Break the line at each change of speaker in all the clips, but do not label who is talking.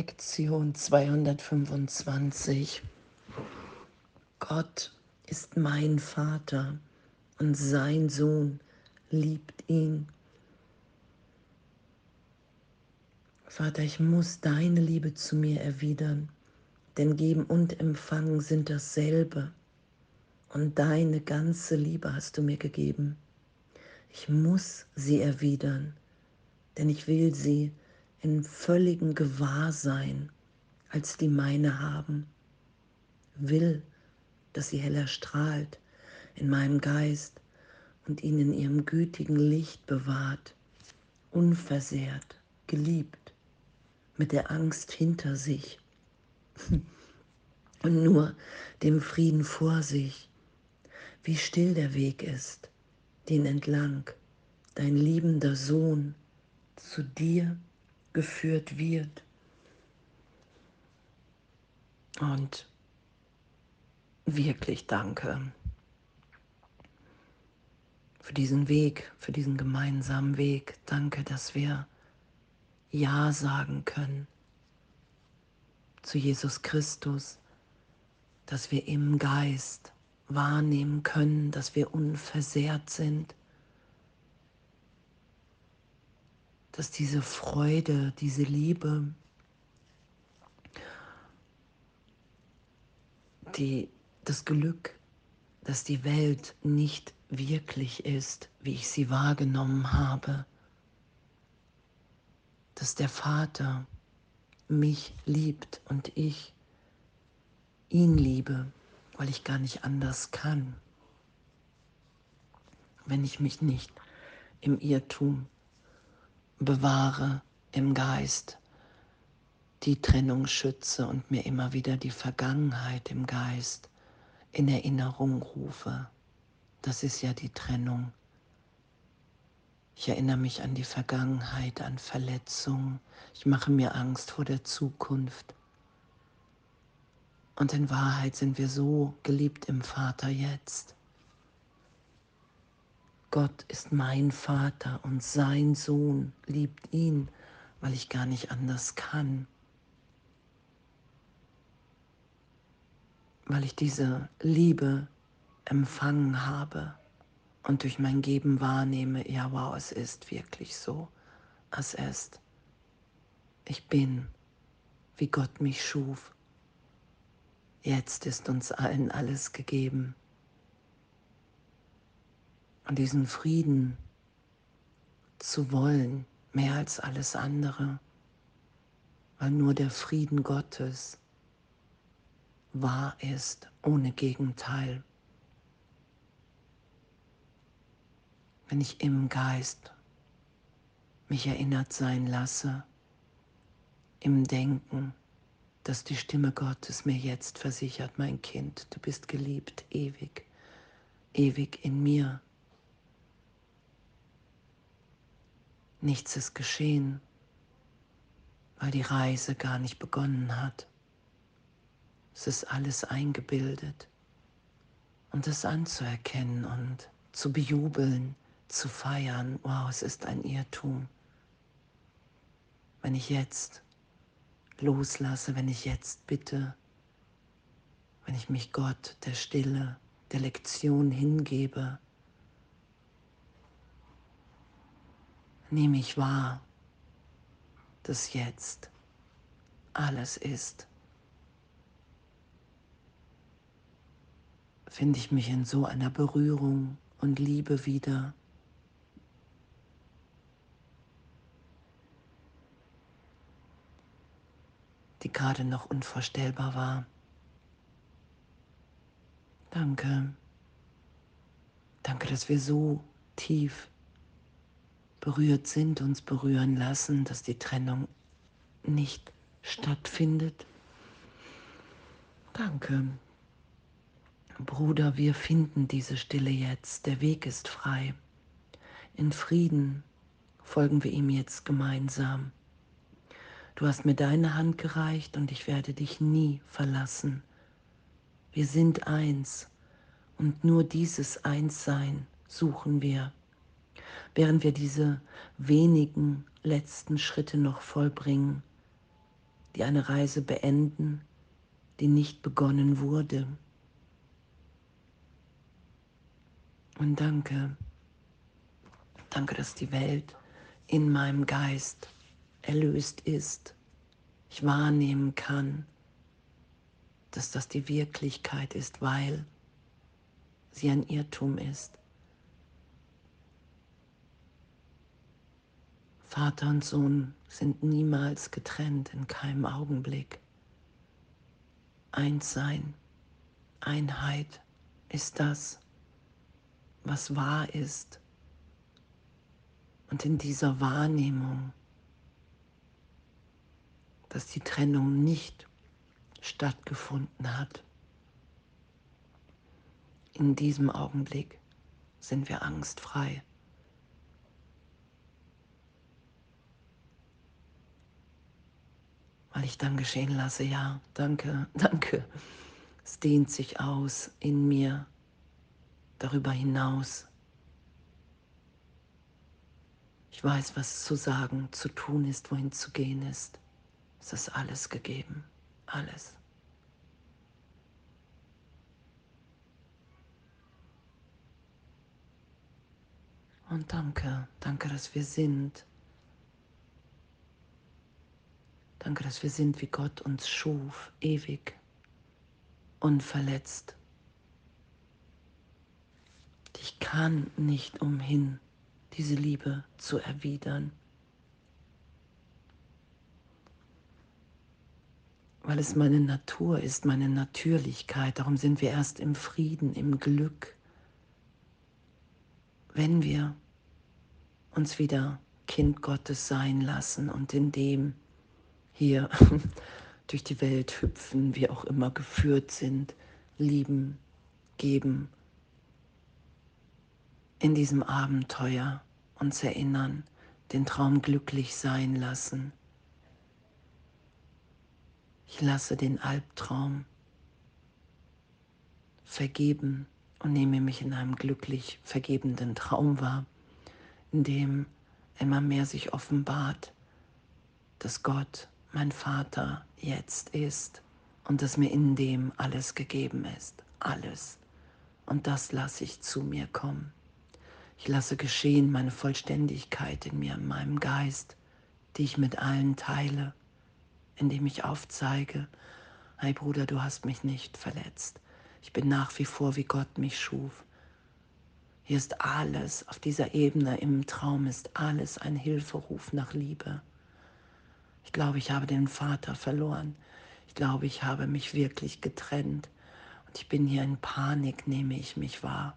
Lektion 225. Gott ist mein Vater und sein Sohn liebt ihn. Vater, ich muss deine Liebe zu mir erwidern, denn geben und empfangen sind dasselbe. Und deine ganze Liebe hast du mir gegeben. Ich muss sie erwidern, denn ich will sie in völligem Gewahrsein als die meine haben, will, dass sie heller strahlt in meinem Geist und ihn in ihrem gütigen Licht bewahrt, unversehrt, geliebt, mit der Angst hinter sich und nur dem Frieden vor sich. Wie still der Weg ist, den entlang dein liebender Sohn zu dir geführt wird. Und wirklich danke für diesen Weg, für diesen gemeinsamen Weg. Danke, dass wir Ja sagen können zu Jesus Christus, dass wir im Geist wahrnehmen können, dass wir unversehrt sind dass diese Freude, diese Liebe, die, das Glück, dass die Welt nicht wirklich ist, wie ich sie wahrgenommen habe, dass der Vater mich liebt und ich ihn liebe, weil ich gar nicht anders kann, wenn ich mich nicht im Irrtum bewahre im Geist, die Trennung schütze und mir immer wieder die Vergangenheit im Geist in Erinnerung rufe. Das ist ja die Trennung. Ich erinnere mich an die Vergangenheit, an Verletzungen. Ich mache mir Angst vor der Zukunft. Und in Wahrheit sind wir so geliebt im Vater jetzt. Gott ist mein Vater und sein Sohn liebt ihn, weil ich gar nicht anders kann. Weil ich diese Liebe empfangen habe und durch mein Geben wahrnehme, ja wow, es ist wirklich so, es ist. Ich bin, wie Gott mich schuf. Jetzt ist uns allen alles gegeben und diesen Frieden zu wollen, mehr als alles andere, weil nur der Frieden Gottes wahr ist, ohne Gegenteil. Wenn ich im Geist mich erinnert sein lasse, im Denken, dass die Stimme Gottes mir jetzt versichert, mein Kind, du bist geliebt, ewig, ewig in mir. Nichts ist geschehen, weil die Reise gar nicht begonnen hat. Es ist alles eingebildet. Und es anzuerkennen und zu bejubeln, zu feiern, wow, es ist ein Irrtum. Wenn ich jetzt loslasse, wenn ich jetzt bitte, wenn ich mich Gott, der Stille, der Lektion hingebe, nehme ich wahr, dass jetzt alles ist. Finde ich mich in so einer Berührung und Liebe wieder. die gerade noch unvorstellbar war. Danke. Danke, dass wir so tief berührt sind, uns berühren lassen, dass die Trennung nicht stattfindet. Danke. Bruder, wir finden diese Stille jetzt. Der Weg ist frei. In Frieden folgen wir ihm jetzt gemeinsam. Du hast mir deine Hand gereicht und ich werde dich nie verlassen. Wir sind eins und nur dieses Einssein suchen wir während wir diese wenigen letzten Schritte noch vollbringen, die eine Reise beenden, die nicht begonnen wurde. Und danke, danke, dass die Welt in meinem Geist erlöst ist. Ich wahrnehmen kann, dass das die Wirklichkeit ist, weil sie ein Irrtum ist. Vater und Sohn sind niemals getrennt, in keinem Augenblick. Einssein, Einheit ist das, was wahr ist. Und in dieser Wahrnehmung, dass die Trennung nicht stattgefunden hat, in diesem Augenblick sind wir angstfrei. Weil ich dann geschehen lasse, ja, danke, danke. Es dehnt sich aus in mir, darüber hinaus. Ich weiß, was zu sagen, zu tun ist, wohin zu gehen ist. Es ist alles gegeben, alles. Und danke, danke, dass wir sind. Danke, dass wir sind, wie Gott uns schuf, ewig, unverletzt. Ich kann nicht umhin, diese Liebe zu erwidern, weil es meine Natur ist, meine Natürlichkeit. Darum sind wir erst im Frieden, im Glück, wenn wir uns wieder Kind Gottes sein lassen und in dem hier durch die Welt hüpfen, wie auch immer geführt sind, lieben, geben, in diesem Abenteuer uns erinnern, den Traum glücklich sein lassen. Ich lasse den Albtraum vergeben und nehme mich in einem glücklich vergebenden Traum wahr, in dem immer mehr sich offenbart, dass Gott mein Vater jetzt ist und dass mir in dem alles gegeben ist. Alles. Und das lasse ich zu mir kommen. Ich lasse geschehen meine Vollständigkeit in mir, in meinem Geist, die ich mit allen teile, indem ich aufzeige, hey Bruder, du hast mich nicht verletzt. Ich bin nach wie vor, wie Gott mich schuf. Hier ist alles, auf dieser Ebene im Traum ist alles ein Hilferuf nach Liebe. Ich glaube, ich habe den Vater verloren. Ich glaube, ich habe mich wirklich getrennt. Und ich bin hier in Panik, nehme ich mich wahr.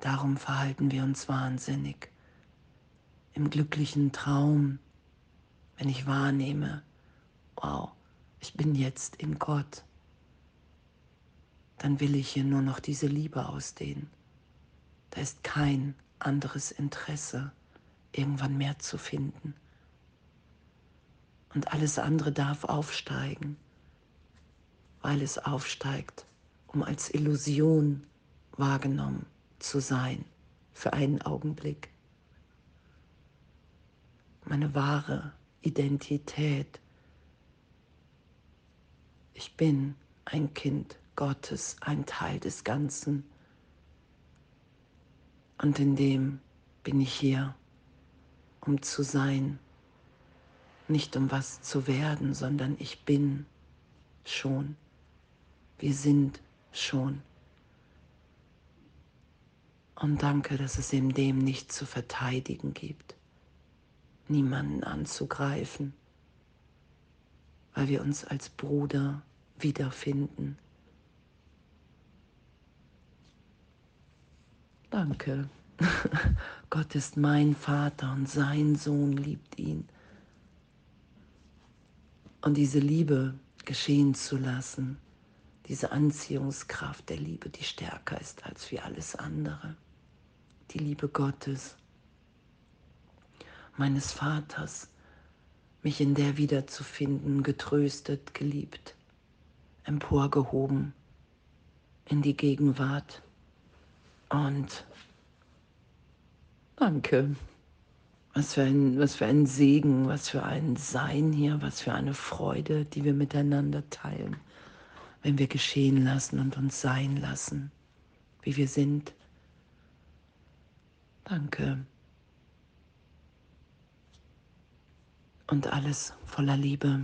Darum verhalten wir uns wahnsinnig. Im glücklichen Traum, wenn ich wahrnehme, wow, ich bin jetzt in Gott, dann will ich hier nur noch diese Liebe ausdehnen. Da ist kein anderes Interesse, irgendwann mehr zu finden und alles andere darf aufsteigen, weil es aufsteigt, um als Illusion wahrgenommen zu sein für einen Augenblick. Meine wahre Identität. Ich bin ein Kind Gottes, ein Teil des Ganzen. Und in dem bin ich hier, um zu sein nicht um was zu werden, sondern ich bin schon. Wir sind schon. Und danke, dass es in dem nicht zu verteidigen gibt, niemanden anzugreifen, weil wir uns als Bruder wiederfinden. Danke. Gott ist mein Vater und sein Sohn liebt ihn und diese Liebe geschehen zu lassen, diese Anziehungskraft der Liebe, die stärker ist als wie alles andere, die Liebe Gottes, meines Vaters, mich in der wiederzufinden, getröstet, geliebt, emporgehoben in die Gegenwart. Und danke, Was für, ein, was für ein Segen, was für ein Sein hier, was für eine Freude, die wir miteinander teilen, wenn wir geschehen lassen und uns sein lassen, wie wir sind. Danke. Und alles voller Liebe.